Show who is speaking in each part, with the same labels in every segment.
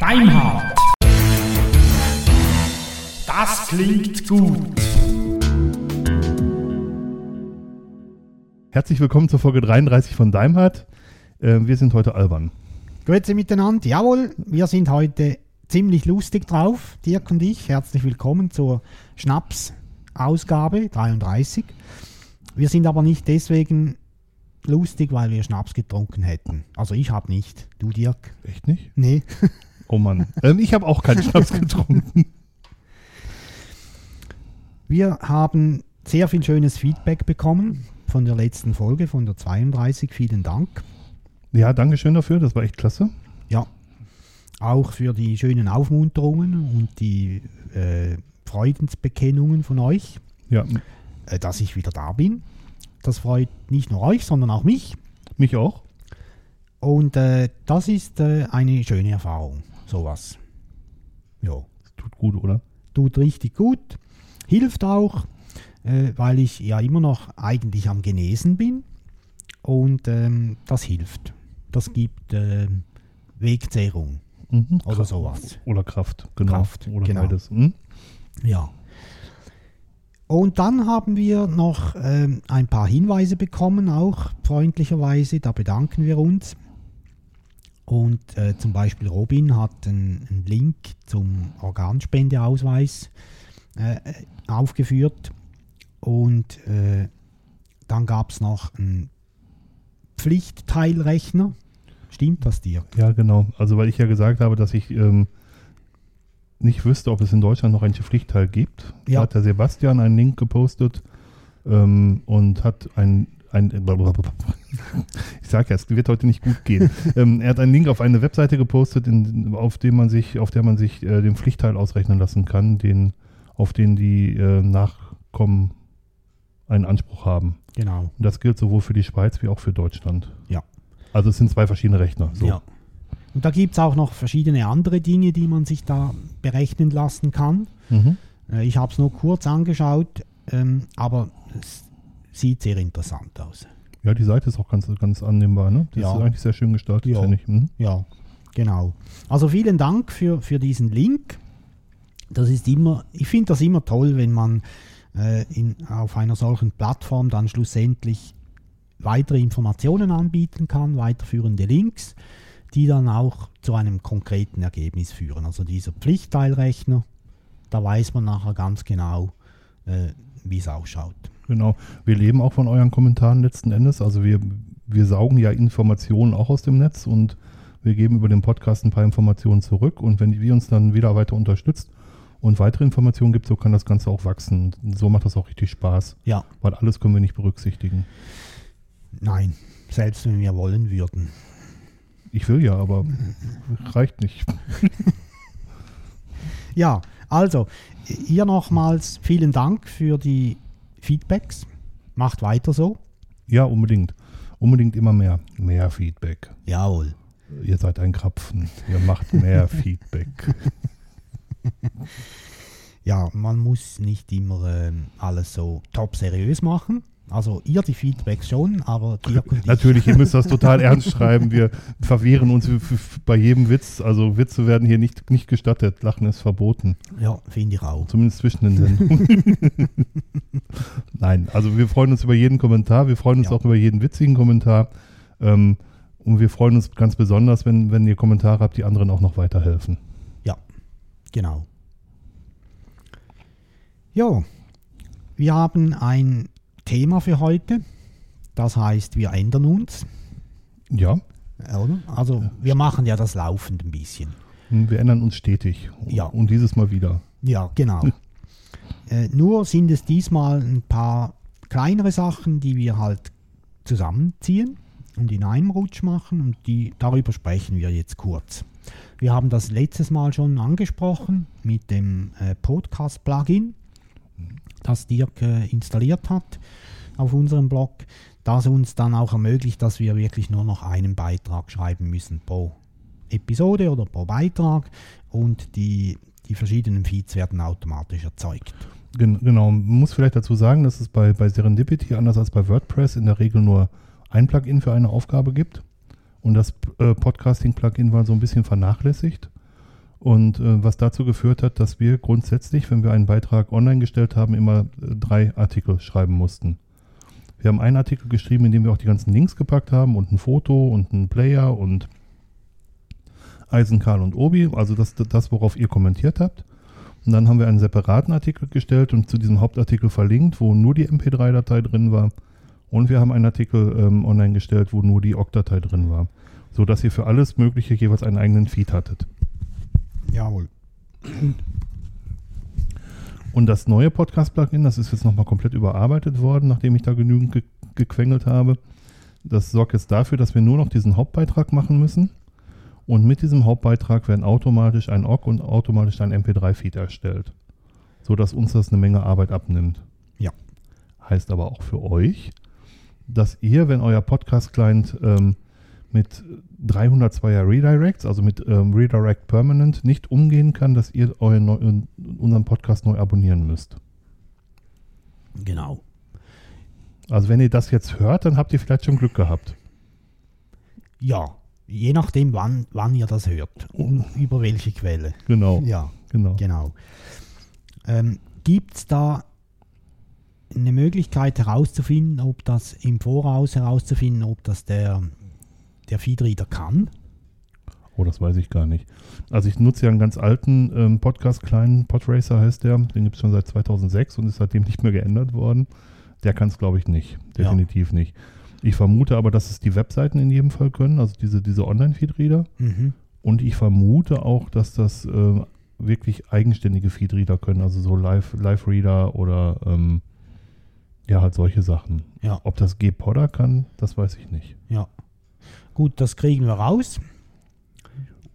Speaker 1: Deimhardt. Das klingt gut.
Speaker 2: Herzlich willkommen zur Folge 33 von Daimhardt. Äh, wir sind heute albern.
Speaker 3: Grüezi miteinander. Jawohl, wir sind heute ziemlich lustig drauf, Dirk und ich. Herzlich willkommen zur Schnaps-Ausgabe 33. Wir sind aber nicht deswegen lustig, weil wir Schnaps getrunken hätten. Also ich habe nicht. Du, Dirk?
Speaker 2: Echt nicht?
Speaker 3: Nee.
Speaker 2: Oh Mann. ähm, ich habe auch keinen Schnaps getrunken.
Speaker 3: Wir haben sehr viel schönes Feedback bekommen von der letzten Folge, von der 32. Vielen Dank.
Speaker 2: Ja, danke schön dafür. Das war echt klasse.
Speaker 3: Ja, auch für die schönen Aufmunterungen und die äh, Freudensbekennungen von euch,
Speaker 2: Ja,
Speaker 3: äh, dass ich wieder da bin. Das freut nicht nur euch, sondern auch mich.
Speaker 2: mich auch.
Speaker 3: Und äh, das ist äh, eine schöne Erfahrung, sowas. Ja,
Speaker 2: Tut gut, oder?
Speaker 3: tut richtig gut, hilft auch, äh, weil ich ja immer noch eigentlich am Genesen bin. Und ähm, das hilft. Das gibt äh, Wegzehrung
Speaker 2: Mhm.
Speaker 3: oder sowas.
Speaker 2: Oder Kraft, genau.
Speaker 3: Kraft,
Speaker 2: oder
Speaker 3: genau.
Speaker 2: beides. Hm?
Speaker 3: Ja. Und dann haben wir noch ähm, ein paar Hinweise bekommen, auch freundlicherweise. Da bedanken wir uns. Und äh, zum Beispiel Robin hat einen, Link zum Organspendeausweis äh, aufgeführt. Und äh, dann gab es noch einen Pflichtteilrechner. Stimmt das dir?
Speaker 2: Ja, genau. Also, weil ich ja gesagt habe, dass ich ähm, nicht wüsste, ob es in Deutschland noch einen Pflichtteil gibt. Da
Speaker 3: Ja.
Speaker 2: hat der Sebastian einen Link gepostet ähm, und hat ein, ein ich sage ja, es wird heute nicht gut gehen. ähm, er hat einen Link auf eine Webseite gepostet, in, auf dem man sich, auf der man sich äh, den Pflichtteil ausrechnen lassen kann, den, auf den die äh, Nachkommen einen Anspruch haben.
Speaker 3: Genau.
Speaker 2: Und das gilt sowohl für die Schweiz wie auch für Deutschland.
Speaker 3: Ja.
Speaker 2: Also es sind zwei verschiedene Rechner. So.
Speaker 3: Ja. Und da gibt es auch noch verschiedene andere Dinge, die man sich da berechnen lassen kann.
Speaker 2: Mhm.
Speaker 3: Äh, Ich habe es nur kurz angeschaut, ähm, aber es sieht sehr interessant aus.
Speaker 2: Ja, die Seite ist auch ganz, ganz annehmbar, ne? Die
Speaker 3: Ja.
Speaker 2: ist eigentlich sehr schön gestaltet,
Speaker 3: Ja.
Speaker 2: finde ich. Mhm.
Speaker 3: Ja, genau. Also vielen Dank für, für diesen Link. Das ist immer, ich finde das immer toll, wenn man äh, in, auf einer solchen Plattform dann schlussendlich weitere Informationen anbieten kann, weiterführende Links, die dann auch zu einem konkreten Ergebnis führen. Also dieser Pflichtteilrechner, da weiß man nachher ganz genau, äh, wie es ausschaut.
Speaker 2: Genau. Wir leben auch von euren Kommentaren letzten Endes. Also wir, wir saugen ja Informationen auch aus dem Netz und wir geben über den Podcast ein paar Informationen zurück. Und wenn ihr uns dann wieder weiter unterstützt und weitere Informationen gibt, so kann das Ganze auch wachsen. So macht das auch richtig Spaß,
Speaker 3: Ja,
Speaker 2: weil alles können wir nicht berücksichtigen.
Speaker 3: nein, selbst wenn wir wollen würden.
Speaker 2: Ich will ja, aber reicht nicht.
Speaker 3: Ja, also hier nochmals vielen Dank für die Feedbacks. Macht weiter so.
Speaker 2: Ja, unbedingt. Unbedingt immer mehr. Mehr Feedback.
Speaker 3: Jawohl.
Speaker 2: Ihr seid ein Krapfen. Ihr macht mehr Feedback.
Speaker 3: Ja, man muss nicht immer ähm, alles so top seriös machen. Also ihr die Feedbacks schon, aber Dirk und ich.
Speaker 2: Natürlich, ihr müsst das total ernst schreiben. Wir verwehren uns bei jedem Witz. Also Witze werden hier nicht, nicht gestattet. Lachen ist verboten.
Speaker 3: Ja, finde ich auch.
Speaker 2: Zumindest zwischen den Sendungen. Nein, also wir freuen uns über jeden Kommentar. Wir freuen uns
Speaker 3: Ja.
Speaker 2: auch über jeden witzigen Kommentar. Ähm, und wir freuen uns ganz besonders, wenn, wenn ihr Kommentare habt, die anderen auch noch weiterhelfen.
Speaker 3: Ja, genau. Ja, wir haben ein Thema für heute. Das heißt, wir ändern uns.
Speaker 2: Ja,
Speaker 3: Oder? Also wir machen ja das laufend ein bisschen.
Speaker 2: wir ändern uns stetig.
Speaker 3: Ja.
Speaker 2: Und dieses Mal wieder.
Speaker 3: Ja, genau. äh, nur sind es diesmal ein paar kleinere Sachen, die wir halt zusammenziehen und in einem Rutsch machen und die, darüber sprechen wir jetzt kurz. Wir haben das letztes Mal schon angesprochen mit dem äh, Podcast-Plugin, das Dirk äh, installiert hat auf unserem Blog, das uns dann auch ermöglicht, dass wir wirklich nur noch einen Beitrag schreiben müssen pro Episode oder pro Beitrag und die, die verschiedenen Feeds werden automatisch erzeugt.
Speaker 2: Gen genau, man muss vielleicht dazu sagen, dass es bei, bei Serendipity anders als bei WordPress in der Regel nur ein Plugin für eine Aufgabe gibt. Und das äh, Podcasting-Plugin war so ein bisschen vernachlässigt. Und äh, was dazu geführt hat, dass wir grundsätzlich, wenn wir einen Beitrag online gestellt haben, immer äh, drei Artikel schreiben mussten. Wir haben einen Artikel geschrieben, in dem wir auch die ganzen Links gepackt haben und ein Foto und einen Player und Eisenkarl und Obi, also das, das, worauf ihr kommentiert habt. Und dann haben wir einen separaten Artikel gestellt und zu diesem Hauptartikel verlinkt, wo nur die MP3-Datei drin war. Und wir haben einen Artikel ähm, online gestellt, wo nur die OGG-Datei drin war. So dass ihr für alles Mögliche jeweils einen eigenen Feed hattet.
Speaker 3: Jawohl.
Speaker 2: Und das neue Podcast-Plugin, das ist jetzt nochmal komplett überarbeitet worden, nachdem ich da genügend ge gequengelt habe. Das sorgt jetzt dafür, dass wir nur noch diesen Hauptbeitrag machen müssen. Und mit diesem Hauptbeitrag werden automatisch ein OGG und automatisch ein MP3-Feed erstellt. So dass uns das eine Menge Arbeit abnimmt.
Speaker 3: Ja.
Speaker 2: Heißt aber auch für euch, dass ihr, wenn euer Podcast-Client ähm, mit 302er Redirects, also mit ähm, Redirect Permanent, nicht umgehen kann, dass ihr euren unseren Podcast neu abonnieren müsst.
Speaker 3: Genau.
Speaker 2: Also wenn ihr das jetzt hört, dann habt ihr vielleicht schon Glück gehabt.
Speaker 3: Ja, je nachdem, wann, wann ihr das hört und über welche Quelle.
Speaker 2: Genau.
Speaker 3: Ja,
Speaker 2: genau.
Speaker 3: genau. Ähm, Gibt es da eine Möglichkeit herauszufinden, ob das im Voraus herauszufinden, ob das der, der Feedreader kann?
Speaker 2: Oh, das weiß ich gar nicht. Also ich nutze ja einen ganz alten ähm, Podcast, kleinen Podracer heißt der. Den gibt es schon seit 2006 und ist seitdem nicht mehr geändert worden. Der kann es, glaube ich, nicht. Definitiv ja. nicht. Ich vermute aber, dass es die Webseiten in jedem Fall können, also diese, diese Online-Feedreader.
Speaker 3: Mhm.
Speaker 2: Und ich vermute auch, dass das äh, wirklich eigenständige Feedreader können, also so Live-Reader Live oder ähm, ja, halt solche Sachen.
Speaker 3: Ja.
Speaker 2: Ob das G-Podder kann, das weiß ich nicht.
Speaker 3: Ja. Gut, das kriegen wir raus.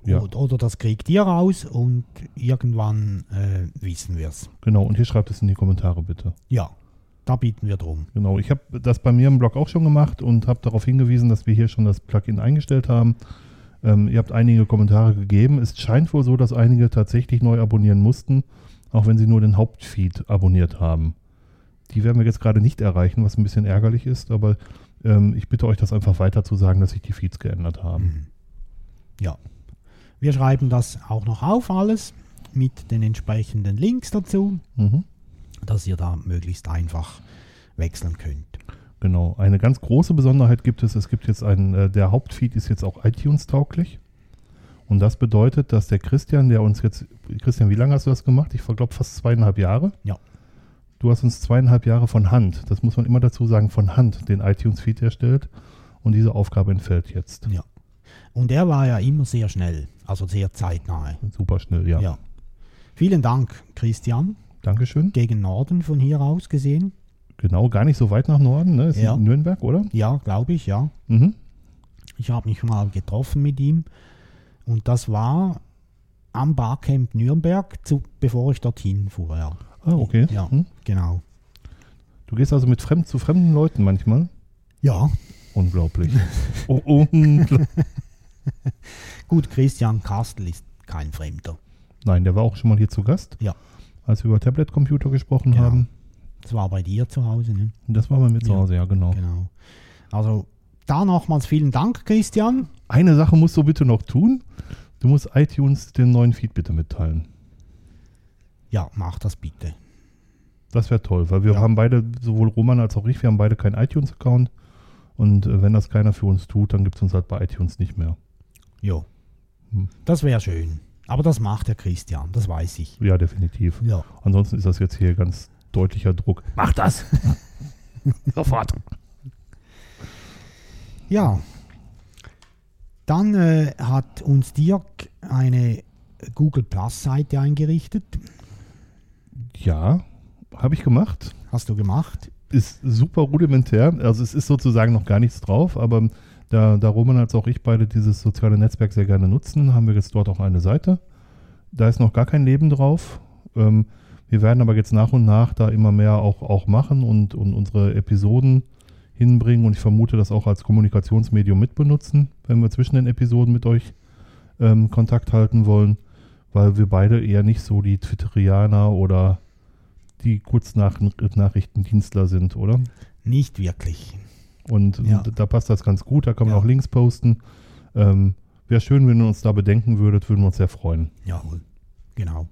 Speaker 2: Ja.
Speaker 3: Oder, oder das kriegt ihr raus und irgendwann äh, wissen wir es.
Speaker 2: Genau, und hier schreibt es in die Kommentare bitte.
Speaker 3: Ja, da bieten wir drum.
Speaker 2: Genau, ich habe das bei mir im Blog auch schon gemacht und habe darauf hingewiesen, dass wir hier schon das Plugin eingestellt haben. Ähm, ihr habt einige Kommentare gegeben. Es scheint wohl so, dass einige tatsächlich neu abonnieren mussten, auch wenn sie nur den Hauptfeed abonniert haben. Die werden wir jetzt gerade nicht erreichen, was ein bisschen ärgerlich ist, aber ähm, ich bitte euch, das einfach weiter zu sagen, dass sich die Feeds geändert haben.
Speaker 3: Mhm. Ja. Wir schreiben das auch noch auf, alles, mit den entsprechenden Links dazu,
Speaker 2: Mhm.
Speaker 3: dass ihr da möglichst einfach wechseln könnt.
Speaker 2: Genau. Eine ganz große Besonderheit gibt es. Es gibt jetzt einen, äh, der Hauptfeed ist jetzt auch iTunes-tauglich. Und das bedeutet, dass der Christian, der uns jetzt, Christian, wie lange hast du das gemacht? Ich glaube fast zweieinhalb Jahre.
Speaker 3: Ja.
Speaker 2: Du hast uns zweieinhalb Jahre von Hand, das muss man immer dazu sagen, von Hand den iTunes-Feed erstellt. Und diese Aufgabe entfällt jetzt.
Speaker 3: Ja. Und er war ja immer sehr schnell, also sehr zeitnahe.
Speaker 2: Super schnell, ja.
Speaker 3: Ja. Vielen Dank, Christian.
Speaker 2: Dankeschön.
Speaker 3: Gegen Norden von hier aus gesehen.
Speaker 2: Genau, gar nicht so weit nach Norden, ne? Ist
Speaker 3: Ja.
Speaker 2: Nürnberg, oder?
Speaker 3: Ja, glaube ich, ja.
Speaker 2: Mhm.
Speaker 3: Ich habe mich mal getroffen mit ihm und das war am Barcamp Nürnberg, zu, bevor ich dorthin fuhr. Ja,
Speaker 2: Ah, okay.
Speaker 3: Ja.
Speaker 2: Hm.
Speaker 3: genau.
Speaker 2: Du gehst also mit fremd, zu fremden Leuten manchmal.
Speaker 3: Ja,
Speaker 2: Unglaublich. oh, unglaublich.
Speaker 3: gut, Christian Kastel ist kein Fremder.
Speaker 2: Nein, der war auch schon mal hier zu Gast.
Speaker 3: Ja.
Speaker 2: Als wir über Tablet-Computer gesprochen
Speaker 3: Genau.
Speaker 2: haben.
Speaker 3: Das war bei dir zu Hause, ne?
Speaker 2: Das war bei mir zu. Hause, ja, genau.
Speaker 3: Genau. Also da nochmals vielen Dank, Christian.
Speaker 2: Eine Sache musst du bitte noch tun. Du musst iTunes den neuen Feed bitte mitteilen.
Speaker 3: Ja, mach das bitte.
Speaker 2: Das wäre toll, weil wir
Speaker 3: Ja.
Speaker 2: haben beide, sowohl Roman als auch ich, wir haben beide keinen iTunes-Account. Und äh, wenn das keiner für uns tut, dann gibt es uns halt bei iTunes nicht mehr.
Speaker 3: Jo.
Speaker 2: Hm.
Speaker 3: Das wäre schön. Aber das macht der Christian, das weiß ich.
Speaker 2: Ja, definitiv.
Speaker 3: Ja.
Speaker 2: Ansonsten ist das jetzt hier ganz deutlicher Druck. Mach das! Sofort!
Speaker 3: Ja. Dann äh, hat uns Dirk eine Google Plus Seite eingerichtet.
Speaker 2: Ja, habe ich gemacht.
Speaker 3: Hast du gemacht?
Speaker 2: Ist super rudimentär. Also es ist sozusagen noch gar nichts drauf, aber da, da Roman als auch ich beide dieses soziale Netzwerk sehr gerne nutzen, haben wir jetzt dort auch eine Seite. Da ist noch gar kein Leben drauf. Ähm, wir werden aber jetzt nach und nach da immer mehr auch, auch machen und, und unsere Episoden hinbringen und ich vermute das auch als Kommunikationsmedium mitbenutzen, wenn wir zwischen den Episoden mit euch ähm, Kontakt halten wollen, weil wir beide eher nicht so die Twitterianer oder die Kurznachrichtendienstler sind, oder?
Speaker 3: Nicht wirklich.
Speaker 2: Und,
Speaker 3: Ja.
Speaker 2: da passt das ganz gut. Da kann man
Speaker 3: Ja.
Speaker 2: auch Links posten. Ähm, Wäre schön, wenn ihr uns da bedenken würdet, würden wir uns sehr freuen.
Speaker 3: Jawohl. Genau.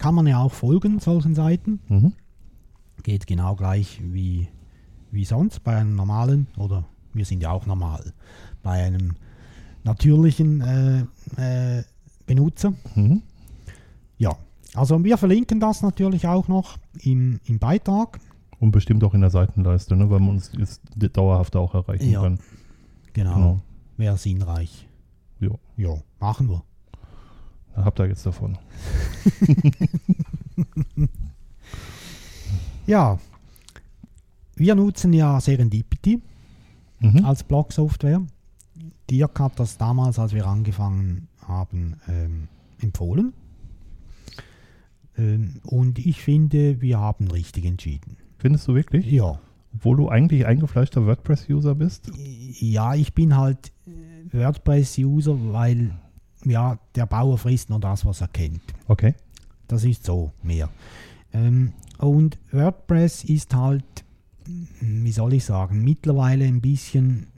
Speaker 3: Kann man ja auch folgen, solchen Seiten.
Speaker 2: Mhm.
Speaker 3: Geht genau gleich wie, wie sonst bei einem normalen, oder wir sind ja auch normal, bei einem natürlichen äh, äh, Benutzer.
Speaker 2: Mhm.
Speaker 3: Ja, also wir verlinken das natürlich auch noch im, im Beitrag.
Speaker 2: Und bestimmt auch in der Seitenleiste, ne, weil man uns jetzt dauerhaft auch erreichen
Speaker 3: Ja.
Speaker 2: kann.
Speaker 3: Genau,
Speaker 2: Genau.
Speaker 3: wäre sinnreich.
Speaker 2: Jo.
Speaker 3: Ja, machen wir.
Speaker 2: Da habt ihr jetzt davon.
Speaker 3: Ja, wir nutzen ja Serendipity
Speaker 2: Mhm.
Speaker 3: als Blog-Software. Dirk hat das damals, als wir angefangen haben, ähm, empfohlen. Ähm, und ich finde, wir haben richtig entschieden.
Speaker 2: Findest du wirklich?
Speaker 3: Ja.
Speaker 2: Obwohl du eigentlich eingefleischter WordPress-User bist?
Speaker 3: Ja, ich bin halt äh, WordPress-User, weil ja, der Bauer frisst nur das, was er kennt.
Speaker 2: Okay.
Speaker 3: Das ist so mehr. Ähm, und WordPress ist halt, wie soll ich sagen, mittlerweile ein bisschen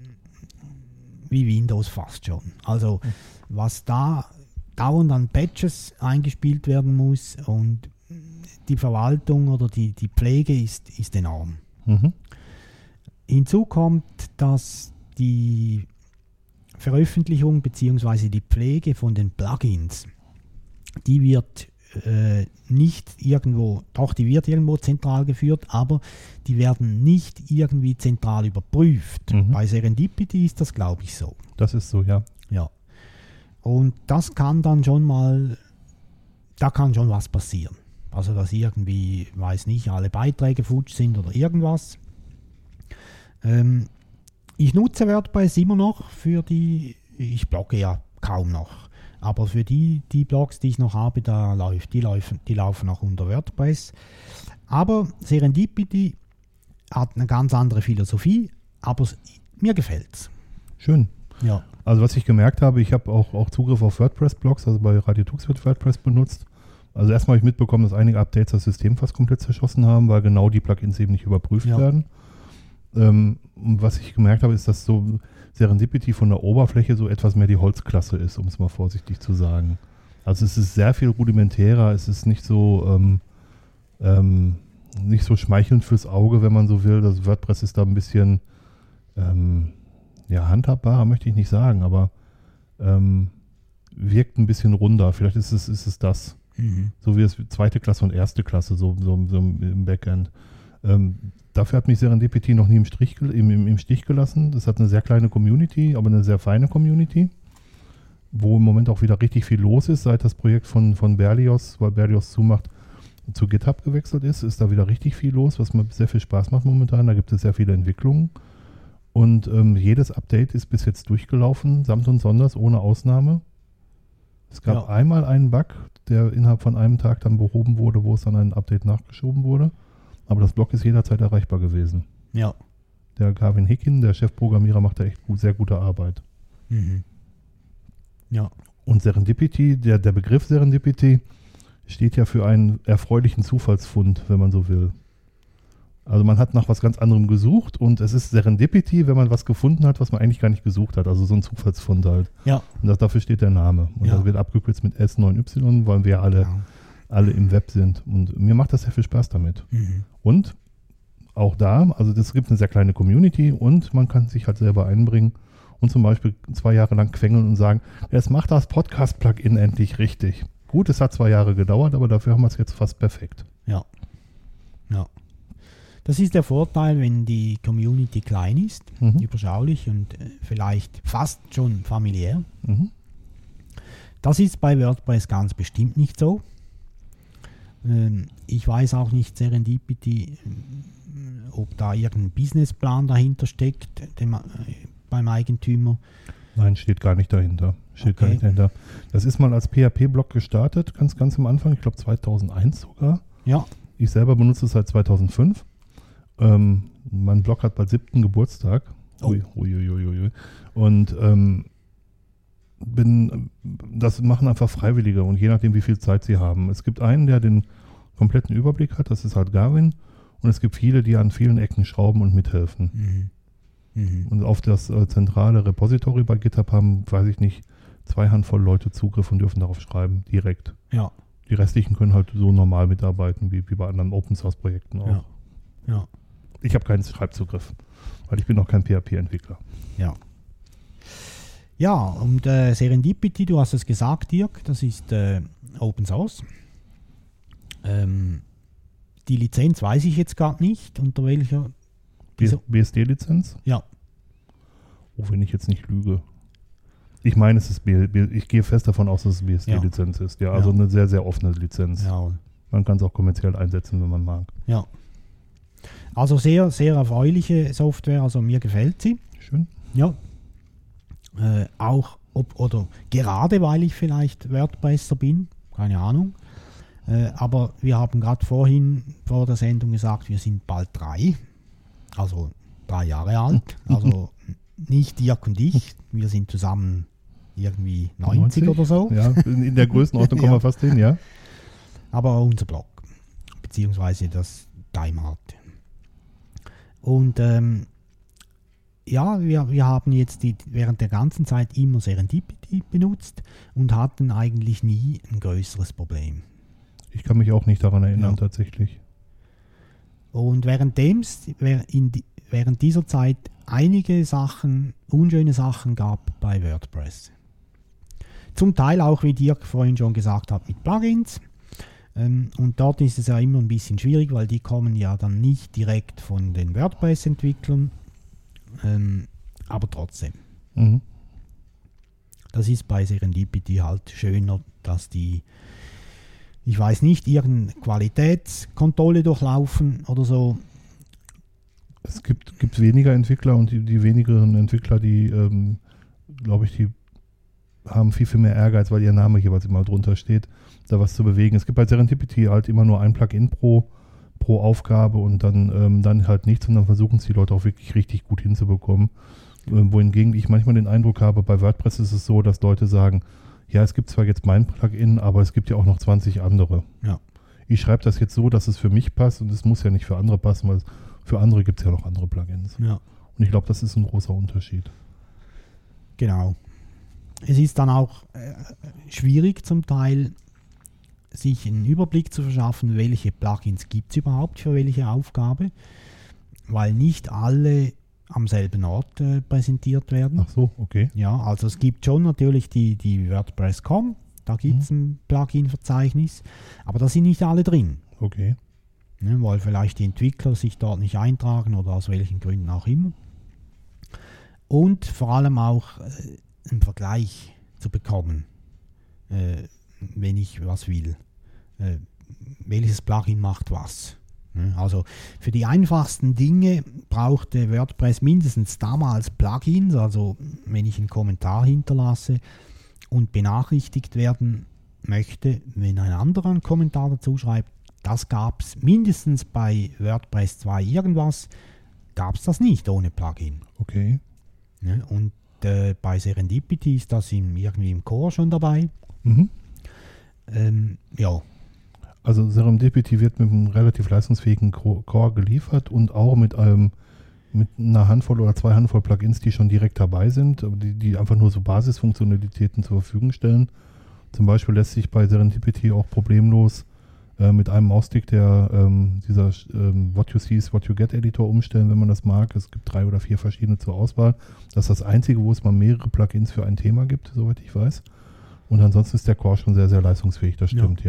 Speaker 3: wie Windows fast schon. Also was da dauernd an Patches eingespielt werden muss und die Verwaltung oder die, die Pflege ist, ist enorm.
Speaker 2: Mhm.
Speaker 3: Hinzu kommt, dass die Veröffentlichung bzw. die Pflege von den Plugins, die wird äh, nicht irgendwo, doch die wird irgendwo zentral geführt, aber die werden nicht irgendwie zentral überprüft.
Speaker 2: Mhm.
Speaker 3: Bei Serendipity ist das, glaube ich, so.
Speaker 2: Das ist so, ja.
Speaker 3: Ja. Und das kann dann schon mal, da kann schon was passieren. Also, dass irgendwie, weiß nicht, alle Beiträge futsch sind oder irgendwas. Ähm, ich nutze WordPress immer noch für die, ich blogge ja kaum noch, aber für die, die Blogs, die ich noch habe, da läuft, die laufen, die laufen auch unter WordPress. Aber Serendipity hat eine ganz andere Philosophie, aber es- mir gefällt's.
Speaker 2: Schön.
Speaker 3: Ja.
Speaker 2: Also was ich gemerkt habe, ich habe auch, auch Zugriff auf WordPress-Blogs, also bei Radio Tux wird WordPress benutzt. Also erstmal habe ich mitbekommen, dass einige Updates das System fast komplett zerschossen haben, weil genau die Plugins eben nicht überprüft
Speaker 3: Ja.
Speaker 2: werden. Ähm, was ich gemerkt habe, ist, dass so Serendipity von der Oberfläche so etwas mehr die Holzklasse ist, um es mal vorsichtig zu sagen. Also es ist sehr viel rudimentärer, es ist nicht so ähm, ähm, nicht so schmeichelnd fürs Auge, wenn man so will. Das WordPress ist da ein bisschen ähm, ja, handhabbarer möchte ich nicht sagen, aber ähm, wirkt ein bisschen runder. Vielleicht ist es, ist es das.
Speaker 3: Mhm.
Speaker 2: So wie es zweite Klasse und erste Klasse, so, so, so im Backend. Ähm, dafür hat mich Serendipity noch nie im, Strich, im, im, im Stich gelassen. Das hat eine sehr kleine Community, aber eine sehr feine Community, wo im Moment auch wieder richtig viel los ist, seit das Projekt von, von Berlioz, weil Berlioz zumacht, zu GitHub gewechselt ist, ist da wieder richtig viel los, was mir sehr viel Spaß macht momentan. Da gibt es sehr viele Entwicklungen. Und ähm, jedes Update ist bis jetzt durchgelaufen, samt und sonders, ohne Ausnahme. Es gab
Speaker 3: Ja.
Speaker 2: einmal einen Bug, der innerhalb von einem Tag dann behoben wurde, wo es dann ein Update nachgeschoben wurde. Aber das Blog ist jederzeit erreichbar gewesen.
Speaker 3: Ja.
Speaker 2: Der Gavin Hickin, der Chefprogrammierer, macht da echt gut, sehr gute Arbeit.
Speaker 3: Mhm. Ja.
Speaker 2: Und Serendipity, der, der Begriff Serendipity steht ja für einen erfreulichen Zufallsfund, wenn man so will. Also man hat nach was ganz anderem gesucht und es ist Serendipity, wenn man was gefunden hat, was man eigentlich gar nicht gesucht hat. Also so ein Zufallsfund halt.
Speaker 3: Ja.
Speaker 2: Und das, dafür steht der Name. Und
Speaker 3: Ja.
Speaker 2: das wird abgekürzt mit S9Y, weil wir alle,
Speaker 3: ja.
Speaker 2: alle im Web sind. Und mir macht das sehr viel Spaß damit.
Speaker 3: Mhm.
Speaker 2: Und auch da, also es gibt eine sehr kleine Community und man kann sich halt selber einbringen und zum Beispiel zwei Jahre lang quengeln und sagen, jetzt macht das Podcast-Plugin endlich richtig. Gut, es hat zwei Jahre gedauert, aber dafür haben wir es jetzt fast perfekt.
Speaker 3: Ja. Ja. Das ist der Vorteil, wenn die Community klein ist,
Speaker 2: Mhm.
Speaker 3: überschaulich und äh, vielleicht fast schon familiär.
Speaker 2: Mhm.
Speaker 3: Das ist bei WordPress ganz bestimmt nicht so. Ähm, ich weiß auch nicht, Serendipity, ähm, ob da irgendein Businessplan dahinter steckt, dem, äh, beim Eigentümer.
Speaker 2: Nein, steht gar nicht dahinter. Steht gar
Speaker 3: Okay.
Speaker 2: nicht dahinter. Das ist mal als PHP-Blog gestartet, ganz, ganz am Anfang, ich glaube 2001 sogar.
Speaker 3: Ja,
Speaker 2: Ich selber benutze es seit 2005. Ähm, mein Blog hat bald siebten Geburtstag.
Speaker 3: Oh.
Speaker 2: Ui, ui, ui, ui, ui. Und ähm, bin, das machen einfach Freiwillige und je nachdem, wie viel Zeit sie haben. Es gibt einen, der den kompletten Überblick hat, das ist halt Garwin. Und es gibt viele, die an vielen Ecken schrauben und mithelfen.
Speaker 3: mhm. Mhm.
Speaker 2: Und auf das äh, zentrale Repository bei GitHub haben, weiß ich nicht, zwei Handvoll Leute Zugriff und dürfen darauf schreiben, direkt.
Speaker 3: Ja,
Speaker 2: Die restlichen können halt so normal mitarbeiten, wie, wie bei anderen Open-Source-Projekten auch.
Speaker 3: Ja. ja,
Speaker 2: Ich habe keinen Schreibzugriff, weil ich bin noch kein PHP-Entwickler.
Speaker 3: ja. Ja, und äh, Serendipity, du hast es gesagt, Dirk, das ist äh, Open Source. Ähm, die Lizenz weiß ich jetzt gar nicht, unter welcher.
Speaker 2: BSD-Lizenz?
Speaker 3: Ja,
Speaker 2: Oh, wenn ich jetzt nicht lüge. Ich meine, es ist B, B, ich gehe fest davon aus, dass es BSD-Lizenz ist. Ja, also
Speaker 3: Ja.
Speaker 2: eine sehr, sehr offene Lizenz.
Speaker 3: ja,
Speaker 2: Man kann es auch kommerziell einsetzen, wenn man mag.
Speaker 3: ja. Also sehr, sehr erfreuliche Software, also mir gefällt sie.
Speaker 2: Schön.
Speaker 3: Ja. Äh, auch ob, oder gerade weil ich vielleicht WordPresser bin, keine Ahnung. Äh, aber wir haben gerade vorhin vor der Sendung gesagt, wir sind bald drei, also drei Jahre alt. Also nicht Dirk und ich, wir sind zusammen irgendwie 90, oder so.
Speaker 2: Ja, in, der Größenordnung kommen
Speaker 3: Ja.
Speaker 2: wir fast hin, ja.
Speaker 3: aber unser Blog, beziehungsweise das Timeout. Und ähm, ja, wir, wir haben jetzt die, während der ganzen Zeit immer Serendipity benutzt und hatten eigentlich nie ein größeres Problem.
Speaker 2: Ich kann mich auch nicht daran erinnern,
Speaker 3: Ja.
Speaker 2: tatsächlich.
Speaker 3: Und währenddem während dieser Zeit einige Sachen, unschöne Sachen gab bei WordPress. Zum Teil auch, wie Dirk vorhin schon gesagt hat, mit Plugins. Ähm, und dort ist es ja immer ein bisschen schwierig, weil die kommen ja dann nicht direkt von den WordPress-Entwicklern. Ähm, aber trotzdem.
Speaker 2: Mhm.
Speaker 3: Das ist bei Serendipity halt schöner, dass die, ich weiß nicht, irgendeine Qualitätskontrolle durchlaufen oder so.
Speaker 2: Es gibt, gibt weniger Entwickler und die, die wenigeren Entwickler, die, ähm, glaube ich, die haben viel, viel mehr Ehrgeiz, weil ihr Name jeweils immer drunter steht, da was zu bewegen. Es gibt bei Serendipity halt immer nur ein Plugin pro, pro Aufgabe und dann, ähm, dann halt nichts und dann versuchen es die Leute auch wirklich richtig gut hinzubekommen. Ähm, wohingegen ich manchmal den Eindruck habe, bei WordPress ist es so, dass Leute sagen, ja, es gibt zwar jetzt mein Plugin, aber es gibt ja auch noch 20 andere.
Speaker 3: Ja.
Speaker 2: Ich schreibe das jetzt so, dass es für mich passt und es muss ja nicht für andere passen, weil für andere gibt es ja noch andere Plugins.
Speaker 3: Ja.
Speaker 2: Und ich glaube, das ist ein großer Unterschied.
Speaker 3: Genau. Es ist dann auch äh, schwierig zum Teil, sich einen Überblick zu verschaffen, welche Plugins gibt es überhaupt für welche Aufgabe, weil nicht alle am selben Ort äh, präsentiert werden.
Speaker 2: Ach so, okay.
Speaker 3: Ja, also es gibt schon natürlich die, die WordPress.com, da gibt es ein Plugin-Verzeichnis, aber da sind nicht alle drin.
Speaker 2: Okay.
Speaker 3: Ne, weil vielleicht die Entwickler sich dort nicht eintragen oder aus welchen Gründen auch immer. Und vor allem auch äh, einen Vergleich zu bekommen, äh, wenn ich was will. Äh, welches Plugin macht was. Ne, Also für die einfachsten Dinge brauchte WordPress mindestens damals Plugins, also wenn ich einen Kommentar hinterlasse und benachrichtigt werden möchte, wenn ein anderer einen Kommentar dazu schreibt, das gab es mindestens bei WordPress 2 irgendwas, gab es das nicht ohne Plugin.
Speaker 2: Okay.
Speaker 3: Ne? Und äh, bei Serendipity ist das im, irgendwie im Core schon dabei.
Speaker 2: Mhm.
Speaker 3: Ähm, ja,
Speaker 2: Also Serendipity wird mit einem relativ leistungsfähigen Core geliefert und auch mit einem mit einer Handvoll oder zwei Handvoll Plugins, die schon direkt dabei sind, aber die, die einfach nur so Basisfunktionalitäten zur Verfügung stellen. Zum Beispiel lässt sich bei Serendipity auch problemlos äh, mit einem Maustick der ähm, dieser ähm, What You See is What You Get Editor umstellen, wenn man das mag. Es gibt drei oder vier verschiedene zur Auswahl. Das ist das einzige, wo es mal mehrere Plugins für ein Thema gibt, soweit ich weiß. Und ansonsten ist der Core schon sehr, sehr leistungsfähig, das
Speaker 3: Ja.
Speaker 2: stimmt,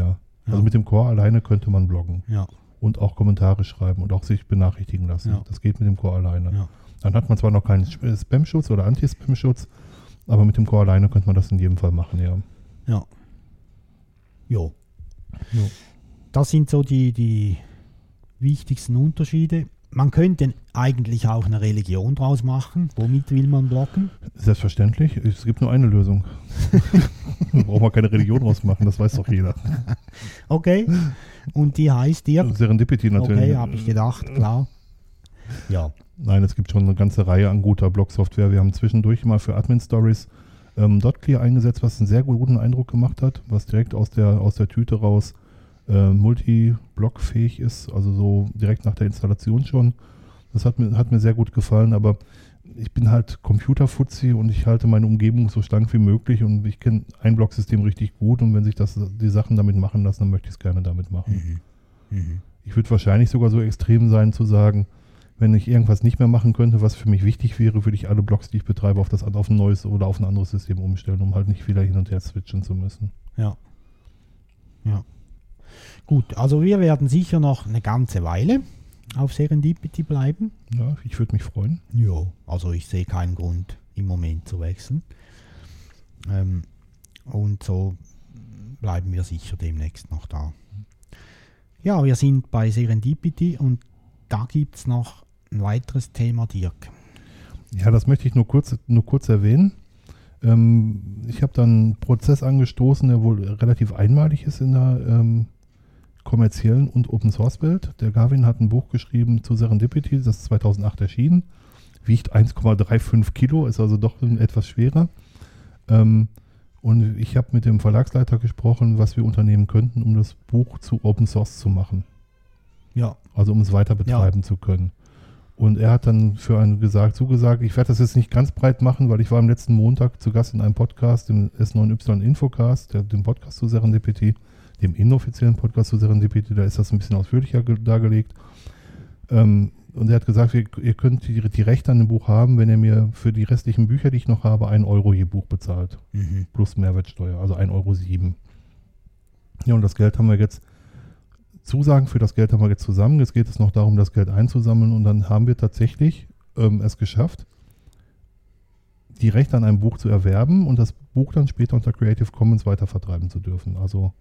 Speaker 2: ja. Also
Speaker 3: Ja.
Speaker 2: mit dem Core alleine könnte man bloggen
Speaker 3: ja,
Speaker 2: und auch Kommentare schreiben und auch sich benachrichtigen lassen.
Speaker 3: Ja.
Speaker 2: Das geht mit dem Core alleine. Dann hat man zwar noch keinen äh, Spam-Schutz oder Anti-Spam-Schutz, aber mit dem Core alleine könnte man das in jedem Fall machen, ja.
Speaker 3: Ja. Jo.
Speaker 2: Jo.
Speaker 3: Das sind so die, die wichtigsten Unterschiede. Man könnte eigentlich auch eine Religion draus machen. Womit will man bloggen?
Speaker 2: Selbstverständlich. Es gibt nur eine Lösung. Braucht man keine Religion draus machen, das weiß doch jeder.
Speaker 3: Okay. Und die heißt dir?
Speaker 2: Serendipity natürlich.
Speaker 3: Okay, habe ich gedacht, klar. Ja.
Speaker 2: Nein, es gibt schon eine ganze Reihe an guter Blog-Software. Wir haben zwischendurch mal für Admin-Stories ähm, Dotclear eingesetzt, was einen sehr guten Eindruck gemacht hat, was direkt aus der, aus der Tüte raus äh, multi-Blog-fähig ist, also so direkt nach der Installation schon. Das hat mir, hat mir sehr gut gefallen, aber ich bin halt Computerfuzzi und ich halte meine Umgebung so schlank wie möglich und ich kenne ein Blocksystem richtig gut und wenn sich das, die Sachen damit machen lassen, dann möchte ich es gerne damit machen.
Speaker 3: Mhm. Mhm.
Speaker 2: Ich würde wahrscheinlich sogar so extrem sein zu sagen, wenn ich irgendwas nicht mehr machen könnte, was für mich wichtig wäre, würde ich alle Blocks, die ich betreibe, auf, das, auf ein neues oder auf ein anderes System umstellen, um halt nicht wieder hin und her switchen zu müssen.
Speaker 3: Ja. Ja. Gut, also wir werden sicher noch eine ganze Weile auf Serendipity bleiben.
Speaker 2: Ja, ich würde mich freuen.
Speaker 3: Ja. Also ich sehe keinen Grund im Moment zu wechseln. Ähm, und so bleiben wir sicher demnächst noch da. Ja, wir sind bei Serendipity und da gibt es noch ein weiteres Thema, Dirk.
Speaker 2: Ja, das möchte ich nur kurz, nur kurz erwähnen. Ähm, ich habe dann einen Prozess angestoßen, der wohl relativ einmalig ist in der ähm, kommerziellen und Open Source Welt. Der Gavin hat ein Buch geschrieben zu Serendipity, das ist 2008 erschienen. Wiegt 1,35 Kilo, ist also doch etwas schwerer. Ähm, und ich habe mit dem Verlagsleiter gesprochen, was wir unternehmen könnten, um das Buch zu Open Source zu machen.
Speaker 3: Ja.
Speaker 2: Also um es weiter betreiben zu können. Und er hat dann für einen gesagt, zugesagt, ich werde das jetzt nicht ganz breit machen, weil ich war am letzten Montag zu Gast in einem Podcast, dem S9Y Infocast, der, dem Podcast zu Serendipity, dem inoffiziellen Podcast zu Serendipity, da ist das ein bisschen ausführlicher ge- dargelegt. Ähm, und er hat gesagt, ihr, ihr könnt die, die Rechte an dem Buch haben, wenn ihr mir für die restlichen Bücher, die ich noch habe, 1 Euro je Buch bezahlt.
Speaker 3: Mhm.
Speaker 2: Plus Mehrwertsteuer, also 1,07 Euro. Ja, und das Geld haben wir jetzt, Zusagen für das Geld haben wir jetzt zusammen. Jetzt geht es noch darum, das Geld einzusammeln und dann haben wir tatsächlich ähm, es geschafft, die Rechte an einem Buch zu erwerben und das Buch dann später unter Creative Commons weiter vertreiben zu dürfen. Also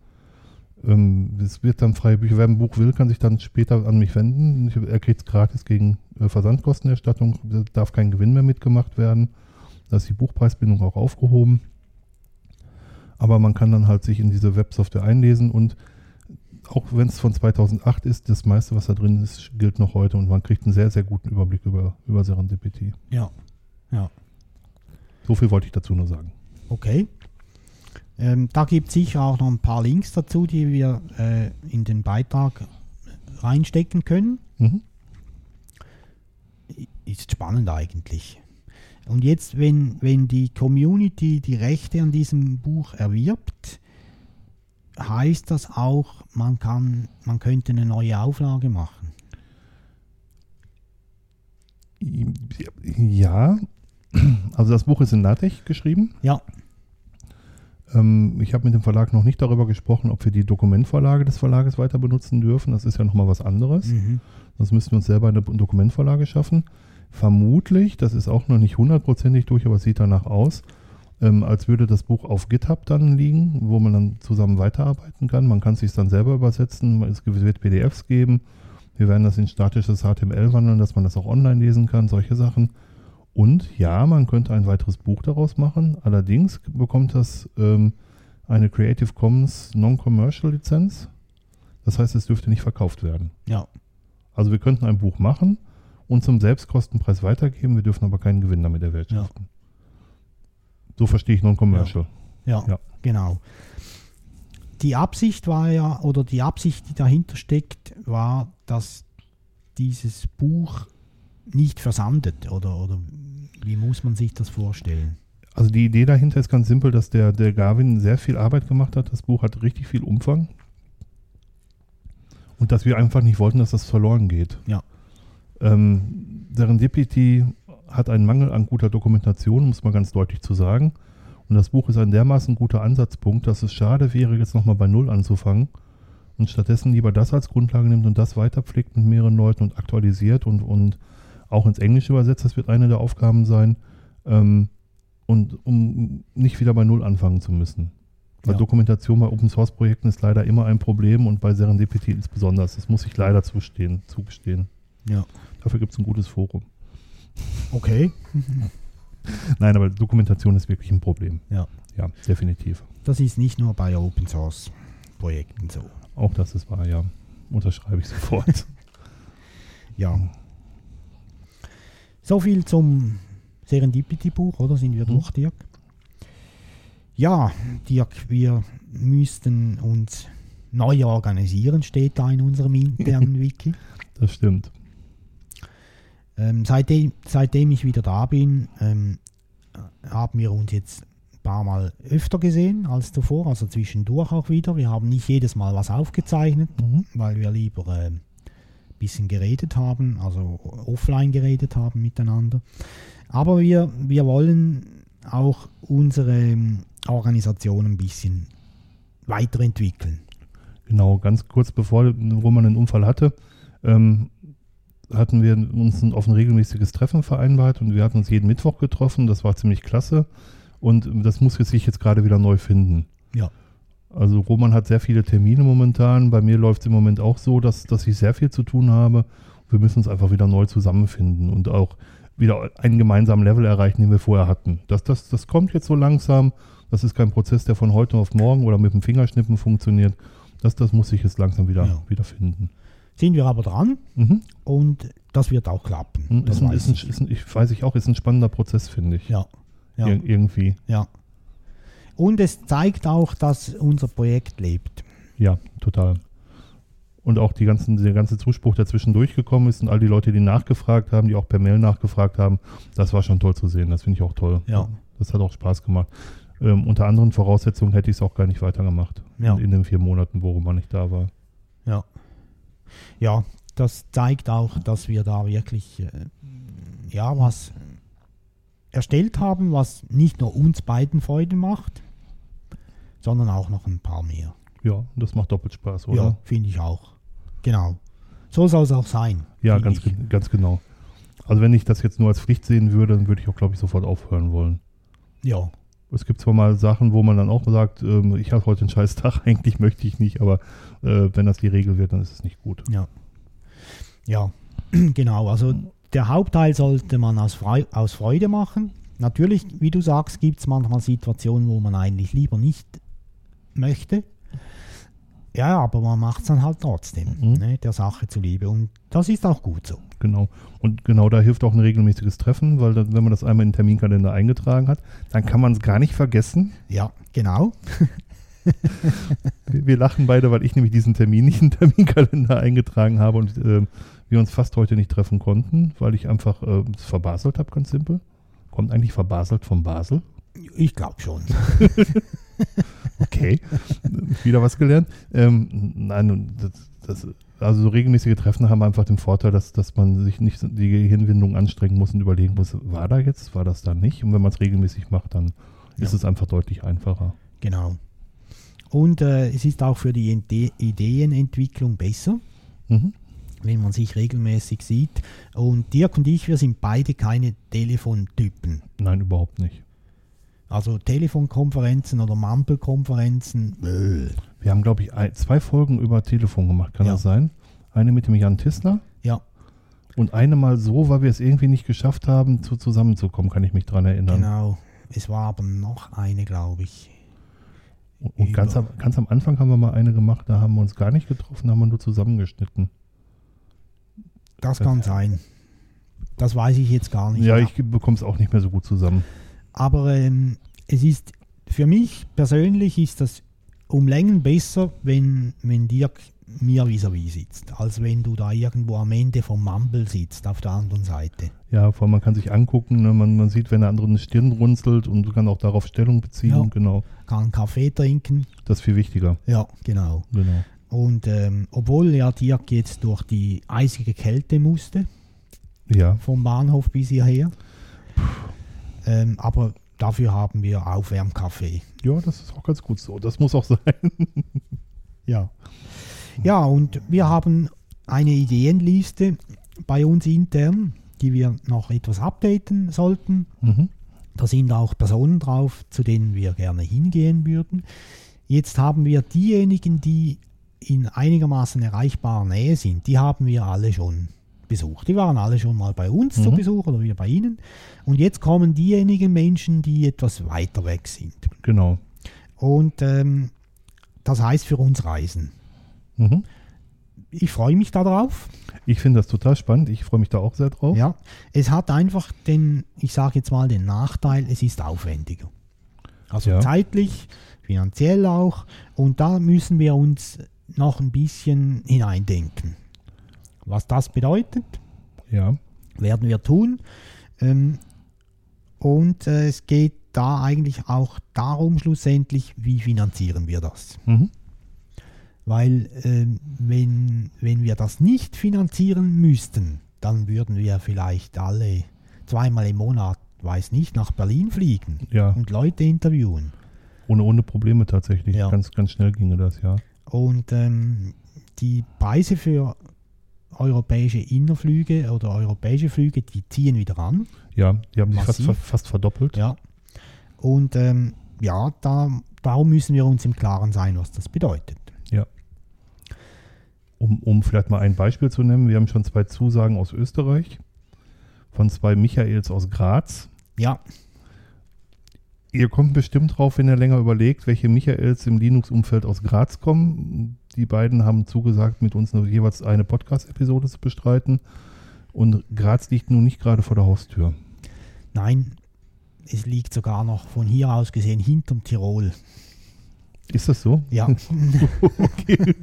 Speaker 2: ähm, es wird dann freie Bücher. Wer ein Buch will, kann sich dann später an mich wenden. Ich, er kriegt es gratis gegen äh, Versandkostenerstattung. Da darf kein Gewinn mehr mitgemacht werden. Da ist die Buchpreisbindung auch aufgehoben. Aber man kann dann halt sich in diese Websoftware einlesen und auch wenn es von 2008 ist, das meiste, was da drin ist, gilt noch heute und man kriegt einen sehr, sehr guten Überblick über, über Serendipity.
Speaker 3: Ja. Ja.
Speaker 2: So viel wollte ich dazu nur sagen.
Speaker 3: Okay. Ähm, da gibt es sicher auch noch ein paar Links dazu, die wir äh, in den Beitrag reinstecken können.
Speaker 2: Mhm.
Speaker 3: Ist spannend eigentlich. Und jetzt, wenn, wenn die Community die Rechte an diesem Buch erwirbt, heißt das auch, man, kann, man könnte eine neue Auflage machen.
Speaker 2: Ja, also das Buch ist in LaTeX geschrieben.
Speaker 3: Ja,
Speaker 2: Ähm, ich habe mit dem Verlag noch nicht darüber gesprochen, ob wir die Dokumentvorlage des Verlages weiter benutzen dürfen. Das ist ja nochmal was anderes.
Speaker 3: mhm.
Speaker 2: Sonst müssten wir uns selber eine Dokumentvorlage schaffen. Vermutlich, das ist auch noch nicht hundertprozentig durch, aber es sieht danach aus, ähm, als würde das Buch auf GitHub dann liegen, wo man dann zusammen weiterarbeiten kann. Man kann es sich dann selber übersetzen, es wird PDFs geben. Wir werden das in statisches HTML wandeln, dass man das auch online lesen kann, solche Sachen. Und ja, man könnte ein weiteres Buch daraus machen. Allerdings bekommt das ähm, eine Creative Commons Non-Commercial Lizenz. Das heißt, es dürfte nicht verkauft werden.
Speaker 3: ja,
Speaker 2: Also wir könnten ein Buch machen und zum Selbstkostenpreis weitergeben, wir dürfen aber keinen Gewinn damit erwirtschaften. So verstehe ich Non-Commercial.
Speaker 3: ja,
Speaker 2: Ja.
Speaker 3: genau. Die Absicht war ja, oder die Absicht, die dahinter steckt, war, dass dieses Buch nicht versandet, oder, oder wie muss man sich das vorstellen?
Speaker 2: Also die Idee dahinter ist ganz simpel, dass der, der Garvin sehr viel Arbeit gemacht hat. Das Buch hat richtig viel Umfang. Und dass wir einfach nicht wollten, dass das verloren geht.
Speaker 3: Ja.
Speaker 2: Ähm, Serendipity hat einen Mangel an guter Dokumentation, um es mal ganz deutlich zu sagen. Und das Buch ist ein dermaßen guter Ansatzpunkt, dass es schade wäre, jetzt nochmal bei Null anzufangen und stattdessen lieber das als Grundlage nimmt und das weiterpflegt mit mehreren Leuten und aktualisiert und, und auch ins Englische übersetzt. Das wird eine der Aufgaben sein. Ähm, und um nicht wieder bei Null anfangen zu müssen. Weil
Speaker 3: Ja.
Speaker 2: Dokumentation bei Open Source Projekten ist leider immer ein Problem und bei Serendipity insbesondere. Das muss ich leider zustehen, zugestehen.
Speaker 3: Ja.
Speaker 2: Dafür gibt es ein gutes Forum.
Speaker 3: Okay.
Speaker 2: Nein, aber Dokumentation ist wirklich ein Problem.
Speaker 3: Ja.
Speaker 2: Ja, definitiv.
Speaker 3: Das ist nicht nur bei Open Source Projekten so.
Speaker 2: Auch das ist wahr, ja. Unterschreibe ich sofort.
Speaker 3: Ja. So viel zum Serendipity-Buch, oder? Sind wir
Speaker 2: Mhm.
Speaker 3: durch, Dirk? Ja, Dirk, wir müssten uns neu organisieren, steht da in unserem internen Wiki.
Speaker 2: das stimmt.
Speaker 3: Ähm, seitdem, seitdem ich wieder da bin, ähm, haben wir uns jetzt ein paar Mal öfter gesehen als zuvor, also zwischendurch auch wieder. Wir haben nicht jedes Mal was aufgezeichnet,
Speaker 2: Mhm.
Speaker 3: weil wir lieber ein bisschen geredet haben, also offline geredet haben miteinander. Aber wir, wir wollen auch unsere ähm, Organisation ein bisschen weiterentwickeln.
Speaker 2: Genau, ganz kurz bevor Roman den Unfall hatte, ähm, hatten wir uns ein- auf ein regelmäßiges Treffen vereinbart und wir hatten uns jeden Mittwoch getroffen. Das war ziemlich klasse und das muss jetzt sich jetzt gerade wieder neu finden.
Speaker 3: Ja.
Speaker 2: Also Roman hat sehr viele Termine momentan. Bei mir läuft es im Moment auch so, dass, dass ich sehr viel zu tun habe. Wir müssen uns einfach wieder neu zusammenfinden und auch wieder einen gemeinsamen Level erreichen, den wir vorher hatten. Das, das, das kommt jetzt so langsam. Das ist kein Prozess, der von heute auf morgen oder mit dem Fingerschnippen funktioniert. Das, das muss sich jetzt langsam wieder,
Speaker 3: Ja.
Speaker 2: wieder finden.
Speaker 3: Sind wir aber dran
Speaker 2: Mhm.
Speaker 3: und das wird auch klappen. Das
Speaker 2: Ist ein,
Speaker 3: weiß
Speaker 2: ist ein,
Speaker 3: ich.
Speaker 2: ist ein, ich weiß ich auch, ist ein spannender Prozess, finde ich.
Speaker 3: Ja. Ja.
Speaker 2: Ir irgendwie.
Speaker 3: Ja. Und es zeigt auch, dass unser Projekt lebt.
Speaker 2: Ja, total. Und auch die ganzen, der ganze Zuspruch, der zwischendurch gekommen ist und all die Leute, die nachgefragt haben, die auch per Mail nachgefragt haben, das war schon toll zu sehen. Das finde ich auch toll.
Speaker 3: Ja.
Speaker 2: Das hat auch Spaß gemacht. Ähm, unter anderen Voraussetzungen hätte ich es auch gar nicht weitergemacht.
Speaker 3: Ja.
Speaker 2: In, den vier Monaten, wo man nicht da war.
Speaker 3: Ja. Ja, das zeigt auch, dass wir da wirklich äh, ja was erstellt haben, was nicht nur uns beiden Freude macht, sondern auch noch ein paar mehr.
Speaker 2: Ja, das macht doppelt Spaß, oder?
Speaker 3: Ja, finde ich auch. Genau. So soll es auch sein.
Speaker 2: Ja, ganz, ge- ganz genau. Also wenn ich das jetzt nur als Pflicht sehen würde, dann würde ich auch, glaube ich, sofort aufhören wollen.
Speaker 3: Ja,
Speaker 2: Es gibt zwar mal Sachen, wo man dann auch sagt, ähm, ich habe heute einen scheiß Tag, eigentlich möchte ich nicht, aber äh, wenn das die Regel wird, dann ist es nicht gut.
Speaker 3: ja. Ja, genau. Also der Hauptteil sollte man aus, Freu aus Freude machen. Natürlich, wie du sagst, gibt es manchmal Situationen, wo man eigentlich lieber nicht möchte. Ja, aber man macht es dann halt trotzdem,
Speaker 2: Mhm.
Speaker 3: ne, der Sache zuliebe. Und das ist auch gut so.
Speaker 2: Genau. Und genau da hilft auch ein regelmäßiges Treffen, weil dann, wenn man das einmal in den Terminkalender eingetragen hat, dann kann man es gar nicht vergessen.
Speaker 3: Ja, genau.
Speaker 2: Wir, lachen beide, weil ich nämlich diesen Termin nicht in den Terminkalender eingetragen habe und ähm, wir uns fast heute nicht treffen konnten, weil ich einfach äh, verbaselt habe, ganz simpel. Kommt eigentlich verbaselt von Basel.
Speaker 3: Ich glaube schon.
Speaker 2: Okay, wieder was gelernt. Ähm, nein, das, das, also so regelmäßige Treffen haben einfach den Vorteil, dass, dass man sich nicht die Gehirnwindung anstrengen muss und überlegen muss, war da jetzt, war das da nicht? Und wenn man es regelmäßig macht, dann ist
Speaker 3: Ja.
Speaker 2: es einfach deutlich einfacher.
Speaker 3: Genau. Und äh, es ist auch für die Ide Ideenentwicklung besser.
Speaker 2: Mhm.
Speaker 3: wenn man sich regelmäßig sieht. Und Dirk und ich, wir sind beide keine Telefontypen.
Speaker 2: Nein, überhaupt nicht.
Speaker 3: Also Telefonkonferenzen oder Mampelkonferenzen, äh,
Speaker 2: Wir haben, glaube ich, ein, zwei Folgen über Telefon gemacht, kann
Speaker 3: Ja.
Speaker 2: das sein? Eine mit dem Jan Tissler
Speaker 3: ja,
Speaker 2: und eine mal so, weil wir es irgendwie nicht geschafft haben, zu, zusammenzukommen, kann ich mich dran erinnern.
Speaker 3: genau. Es war aber noch eine, glaube ich.
Speaker 2: Und, und ganz, am, ganz am Anfang haben wir mal eine gemacht, da haben wir uns gar nicht getroffen, da haben wir nur zusammengeschnitten.
Speaker 3: Das kann sein. Das weiß ich jetzt gar nicht.
Speaker 2: ja,
Speaker 3: mehr.
Speaker 2: ich bekomme es auch nicht mehr so gut zusammen.
Speaker 3: Aber ähm, es ist für mich persönlich ist das um Längen besser, wenn, wenn Dirk mir vis-à-vis sitzt, als wenn du da irgendwo am Ende vom Mumble sitzt, auf der anderen Seite.
Speaker 2: Ja, vor allem man kann sich angucken, ne? man, man sieht, wenn der andere eine Stirn runzelt und kann auch darauf Stellung beziehen.
Speaker 3: Ja.
Speaker 2: Genau,
Speaker 3: Kann Kaffee trinken.
Speaker 2: das ist viel wichtiger.
Speaker 3: Ja, genau.
Speaker 2: Genau.
Speaker 3: Und ähm, obwohl ja Dirk jetzt durch die eisige Kälte musste,
Speaker 2: Ja,
Speaker 3: vom Bahnhof bis hierher, ähm, aber dafür haben wir Aufwärmkaffee.
Speaker 2: ja, das ist auch ganz gut so. Das muss auch sein.
Speaker 3: Ja. Ja, und wir haben eine Ideenliste bei uns intern, die wir noch etwas updaten sollten.
Speaker 2: Mhm.
Speaker 3: Da sind auch Personen drauf, zu denen wir gerne hingehen würden. Jetzt haben wir diejenigen, die in einigermaßen erreichbarer Nähe sind, die haben wir alle schon besucht. Die waren alle schon mal bei uns zu
Speaker 2: Mhm.
Speaker 3: Besuch oder wir bei ihnen. Und jetzt kommen diejenigen Menschen, die etwas weiter weg sind.
Speaker 2: Genau.
Speaker 3: Und ähm, das heißt für uns Reisen.
Speaker 2: Mhm.
Speaker 3: Ich freue mich darauf.
Speaker 2: Ich finde das total spannend. Ich freue mich da auch sehr drauf.
Speaker 3: Ja, es hat einfach den, ich sage jetzt mal den Nachteil, es ist aufwendiger. Also
Speaker 2: Ja.
Speaker 3: zeitlich, finanziell auch. Und da müssen wir uns noch ein bisschen hineindenken. Was das bedeutet,
Speaker 2: Ja.
Speaker 3: Werden wir tun. Ähm, und äh, es geht da eigentlich auch darum, schlussendlich, wie finanzieren wir das?
Speaker 2: Mhm.
Speaker 3: Weil ähm, wenn, wenn wir das nicht finanzieren müssten, dann würden wir vielleicht alle zweimal im Monat, weiß nicht, nach Berlin fliegen
Speaker 2: Ja,
Speaker 3: und Leute interviewen.
Speaker 2: ohne, ohne Probleme tatsächlich.
Speaker 3: Ja.
Speaker 2: Ganz, ganz schnell ginge das, ja.
Speaker 3: Und ähm, die Preise für europäische Innerflüge oder europäische Flüge, die ziehen wieder an.
Speaker 2: Ja, die haben sich fast, fast verdoppelt.
Speaker 3: Ja. Und ähm, ja, da, darum müssen wir uns im Klaren sein, was das bedeutet.
Speaker 2: Um, um vielleicht mal ein Beispiel zu nennen, wir haben schon zwei Zusagen aus Österreich von zwei Michaels aus Graz.
Speaker 3: Ja,
Speaker 2: Ihr kommt bestimmt drauf, wenn ihr länger überlegt, welche Michaels im Linux-Umfeld aus Graz kommen. Die beiden haben zugesagt, mit uns nur jeweils eine Podcast-Episode zu bestreiten. Und Graz liegt nun nicht gerade vor der Haustür.
Speaker 3: nein, es liegt sogar noch von hier aus gesehen hinterm Tirol.
Speaker 2: Ist das so?
Speaker 3: Ja,
Speaker 2: okay.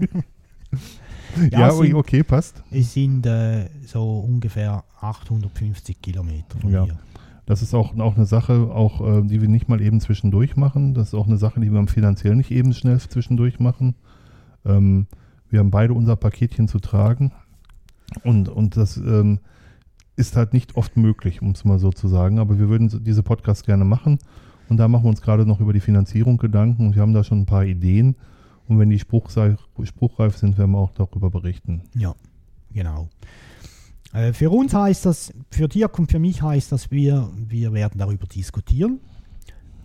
Speaker 3: Ja,
Speaker 2: ja,
Speaker 3: sind-
Speaker 2: okay, passt.
Speaker 3: es sind äh, so ungefähr 850 Kilometer von
Speaker 2: Ja.
Speaker 3: hier.
Speaker 2: Das ist auch, auch eine Sache, auch, äh, die wir nicht mal eben zwischendurch machen. Das ist auch eine Sache, die wir finanziell nicht eben schnell zwischendurch machen. Ähm, wir haben beide unser Paketchen zu tragen. Und, und das ähm, ist halt nicht oft möglich, um es mal so zu sagen. Aber wir würden diese Podcasts gerne machen. Und da machen wir uns gerade noch über die Finanzierung Gedanken. Und wir haben da schon ein paar Ideen. Und wenn die spruchreif sind, werden wir auch darüber berichten.
Speaker 3: Ja, genau. Äh, für uns heißt das, für Dirk und für mich heißt das, wir, wir werden darüber diskutieren.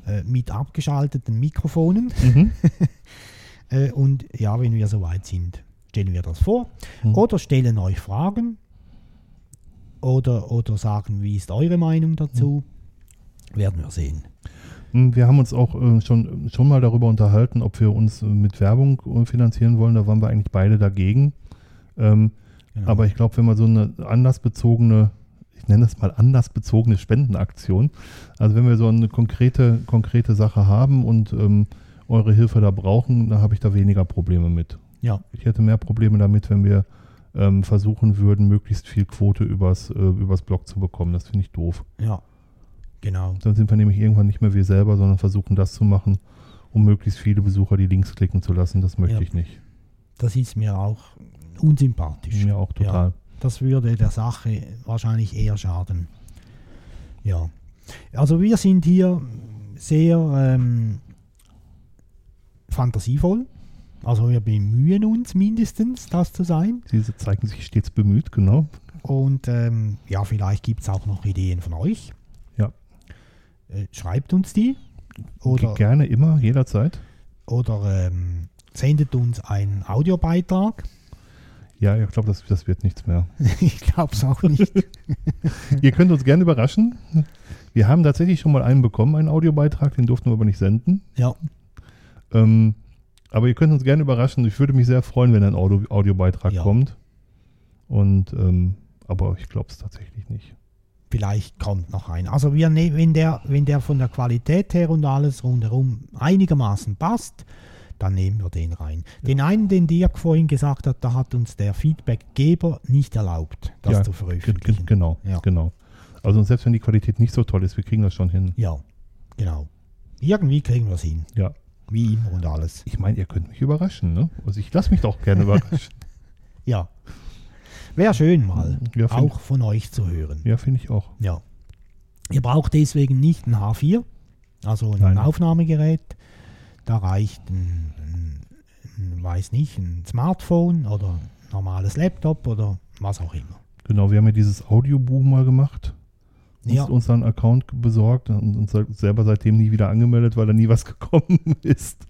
Speaker 3: Äh, mit abgeschalteten Mikrofonen.
Speaker 2: Mhm.
Speaker 3: Äh, und ja, wenn wir soweit sind, stellen wir das vor.
Speaker 2: Mhm.
Speaker 3: Oder stellen euch Fragen. Oder, oder sagen, wie ist eure Meinung dazu? Werden wir sehen.
Speaker 2: Hm, Wir haben uns auch äh, schon, schon mal darüber unterhalten, ob wir uns äh, mit Werbung äh, finanzieren wollen. Da waren wir eigentlich beide dagegen. Ähm,
Speaker 3: Genau.
Speaker 2: Aber ich glaube, wenn man so eine anlassbezogene, ich nenne das mal anlassbezogene Spendenaktion, also wenn wir so eine konkrete, konkrete Sache haben und ähm, eure Hilfe da brauchen, dann habe ich da weniger Probleme mit.
Speaker 3: ja,
Speaker 2: Ich hätte mehr Probleme damit, wenn wir ähm, versuchen würden, möglichst viel Quote übers, äh, übers Blog zu bekommen. Das finde ich doof.
Speaker 3: ja, genau.
Speaker 2: Dann sind wir nämlich irgendwann nicht mehr wir selber, sondern versuchen das zu machen, um möglichst viele Besucher die Links klicken zu lassen. Das möchte
Speaker 3: Ja.
Speaker 2: ich nicht.
Speaker 3: Das ist mir auch unsympathisch.
Speaker 2: Mir auch total.
Speaker 3: Das würde der Sache wahrscheinlich eher schaden. Ja. Also wir sind hier sehr ähm, fantasievoll. Also wir bemühen uns mindestens, das zu sein.
Speaker 2: Diese zeigen sich stets bemüht, genau.
Speaker 3: Und ähm, ja, vielleicht gibt es auch noch Ideen von euch.
Speaker 2: Ja.
Speaker 3: Äh, schreibt uns die. Oder,
Speaker 2: Gerne immer, jederzeit.
Speaker 3: oder ähm, sendet uns einen Audiobeitrag.
Speaker 2: Ja, ich glaube, das, das wird nichts mehr.
Speaker 3: ich glaube es auch nicht.
Speaker 2: Ihr könnt uns gerne überraschen. Wir haben tatsächlich schon mal einen bekommen, einen Audiobeitrag, den durften wir aber nicht senden.
Speaker 3: ja,
Speaker 2: Ähm, aber ihr könnt uns gerne überraschen. Ich würde mich sehr freuen, wenn ein Audio, Audiobeitrag
Speaker 3: Ja.
Speaker 2: kommt. Und ähm, aber ich glaube es tatsächlich nicht.
Speaker 3: vielleicht kommt noch ein. Also wir ne wenn, der, wenn der von der Qualität her und alles rundherum einigermaßen passt, dann nehmen wir den rein. Den einen, den Dirk vorhin gesagt hat, da hat uns der Feedbackgeber nicht erlaubt, das
Speaker 2: Ja,
Speaker 3: zu veröffentlichen.
Speaker 2: Genau,
Speaker 3: Ja.
Speaker 2: genau. Also selbst wenn die Qualität nicht so toll ist, wir kriegen das schon hin.
Speaker 3: Ja, genau. Irgendwie kriegen wir es hin.
Speaker 2: Ja.
Speaker 3: Wie immer und alles.
Speaker 2: Ich meine, ihr könnt mich überraschen, ne? Also ich lasse mich doch gerne überraschen.
Speaker 3: Ja. Wäre schön mal,
Speaker 2: Ja, find-
Speaker 3: auch von euch zu hören.
Speaker 2: Ja, finde ich auch.
Speaker 3: Ja. Ihr braucht deswegen nicht ein H4, also ein
Speaker 2: Nein.
Speaker 3: Aufnahmegerät. Da reicht ein, ein, ein, weiß nicht, ein Smartphone oder ein normales Laptop oder was auch immer.
Speaker 2: Genau, wir haben ja dieses Audiobuch mal gemacht. Uns,
Speaker 3: Ja.
Speaker 2: uns dann einen Account besorgt und uns selber seitdem nie wieder angemeldet, weil da nie was gekommen ist.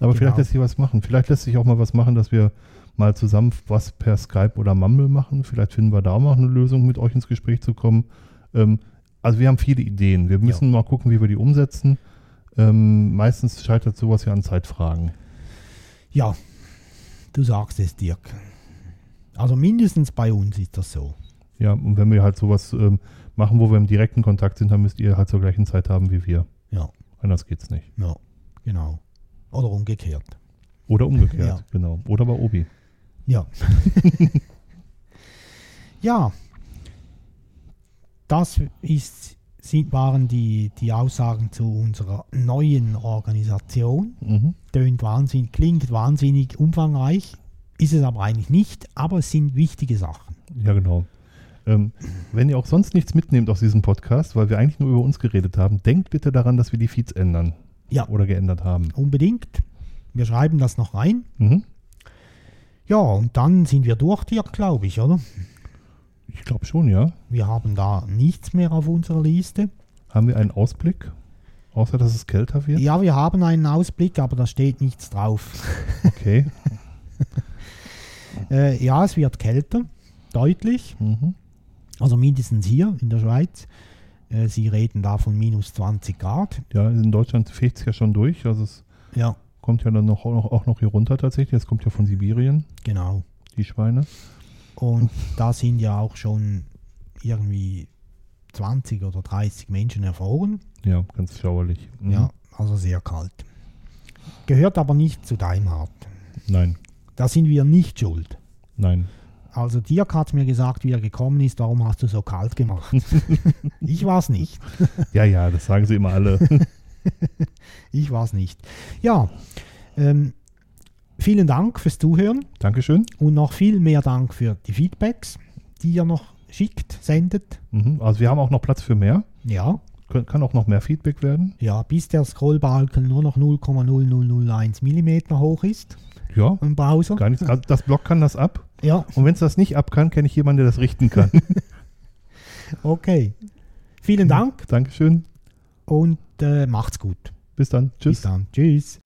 Speaker 2: Aber
Speaker 3: Genau.
Speaker 2: vielleicht lässt sich was machen. Vielleicht lässt sich auch mal was machen, dass wir mal zusammen was per Skype oder Mumble machen. Vielleicht finden wir da auch noch eine Lösung, mit euch ins Gespräch zu kommen. Ähm, also wir haben viele Ideen. Wir müssen mal gucken, wie wir die umsetzen. Ähm, meistens scheitert sowas ja an Zeitfragen.
Speaker 3: Ja, du sagst es, Dirk. Also mindestens bei uns ist das so.
Speaker 2: Ja, und wenn wir halt sowas ähm, machen, wo wir im direkten Kontakt sind, dann müsst ihr halt zur gleichen Zeit haben wie wir.
Speaker 3: Ja,
Speaker 2: Anders geht's nicht.
Speaker 3: ja, genau. Oder umgekehrt.
Speaker 2: Oder umgekehrt,
Speaker 3: Ja.
Speaker 2: genau. Oder bei Obi.
Speaker 3: Ja. ja. das ist, sind, waren die, die Aussagen zu unserer neuen Organisation.
Speaker 2: Mhm.
Speaker 3: Tönt wahnsinnig, klingt wahnsinnig umfangreich, ist es aber eigentlich nicht, aber es sind wichtige Sachen.
Speaker 2: Ja, genau. Ähm, wenn ihr auch sonst nichts mitnehmt aus diesem Podcast, weil wir eigentlich nur über uns geredet haben, denkt bitte daran, dass wir die Feeds ändern.
Speaker 3: Ja.
Speaker 2: Oder geändert haben.
Speaker 3: Unbedingt. Wir schreiben das noch rein.
Speaker 2: Mhm.
Speaker 3: Ja, und dann sind wir durch, Dirk, glaube ich, oder?
Speaker 2: Ich glaube schon, ja.
Speaker 3: Wir haben da nichts mehr auf unserer Liste.
Speaker 2: Haben wir einen Ausblick? Außer, dass es kälter wird?
Speaker 3: Ja, wir haben einen Ausblick, aber da steht nichts drauf.
Speaker 2: Okay.
Speaker 3: Äh, ja, es wird kälter, deutlich.
Speaker 2: Mhm.
Speaker 3: Also mindestens hier in der Schweiz. Äh, Sie reden da von minus 20 Grad.
Speaker 2: Ja, in Deutschland fegt es ja schon durch. Also es
Speaker 3: Ja,
Speaker 2: kommt ja dann noch, auch, auch noch hier runter tatsächlich. Es kommt ja von Sibirien,
Speaker 3: genau.
Speaker 2: die Schweine.
Speaker 3: Und da sind ja auch schon irgendwie 20 oder 30 Menschen erfroren.
Speaker 2: Ja, ganz schauerlich. Mhm.
Speaker 3: Ja, also sehr kalt. Gehört aber nicht zu Daimhardt.
Speaker 2: Nein,
Speaker 3: Da sind wir nicht schuld.
Speaker 2: nein.
Speaker 3: Also Dirk hat mir gesagt, wie er gekommen ist, warum hast du so kalt gemacht? ich war es nicht.
Speaker 2: Ja, ja, das sagen sie immer alle.
Speaker 3: Ich war es nicht. Ja, ähm, vielen Dank fürs Zuhören
Speaker 2: Dankeschön.
Speaker 3: und noch viel mehr Dank für die Feedbacks, die ihr noch schickt, sendet.
Speaker 2: Mhm. Also wir haben auch noch Platz für mehr.
Speaker 3: Ja,
Speaker 2: Kön- Kann auch noch mehr Feedback werden.
Speaker 3: ja, bis der Scrollbalken nur noch 0,0001 mm hoch ist
Speaker 2: Ja,
Speaker 3: im Browser.
Speaker 2: gar nichts. Also das Blog kann das ab.
Speaker 3: Ja,
Speaker 2: Und wenn es das nicht ab kann, kenne ich jemanden, der das richten kann.
Speaker 3: okay. Vielen Dank
Speaker 2: Dankeschön.
Speaker 3: und äh, macht's gut.
Speaker 2: Bis dann.
Speaker 3: Bis
Speaker 2: Tschüss.
Speaker 3: dann. Tschüss.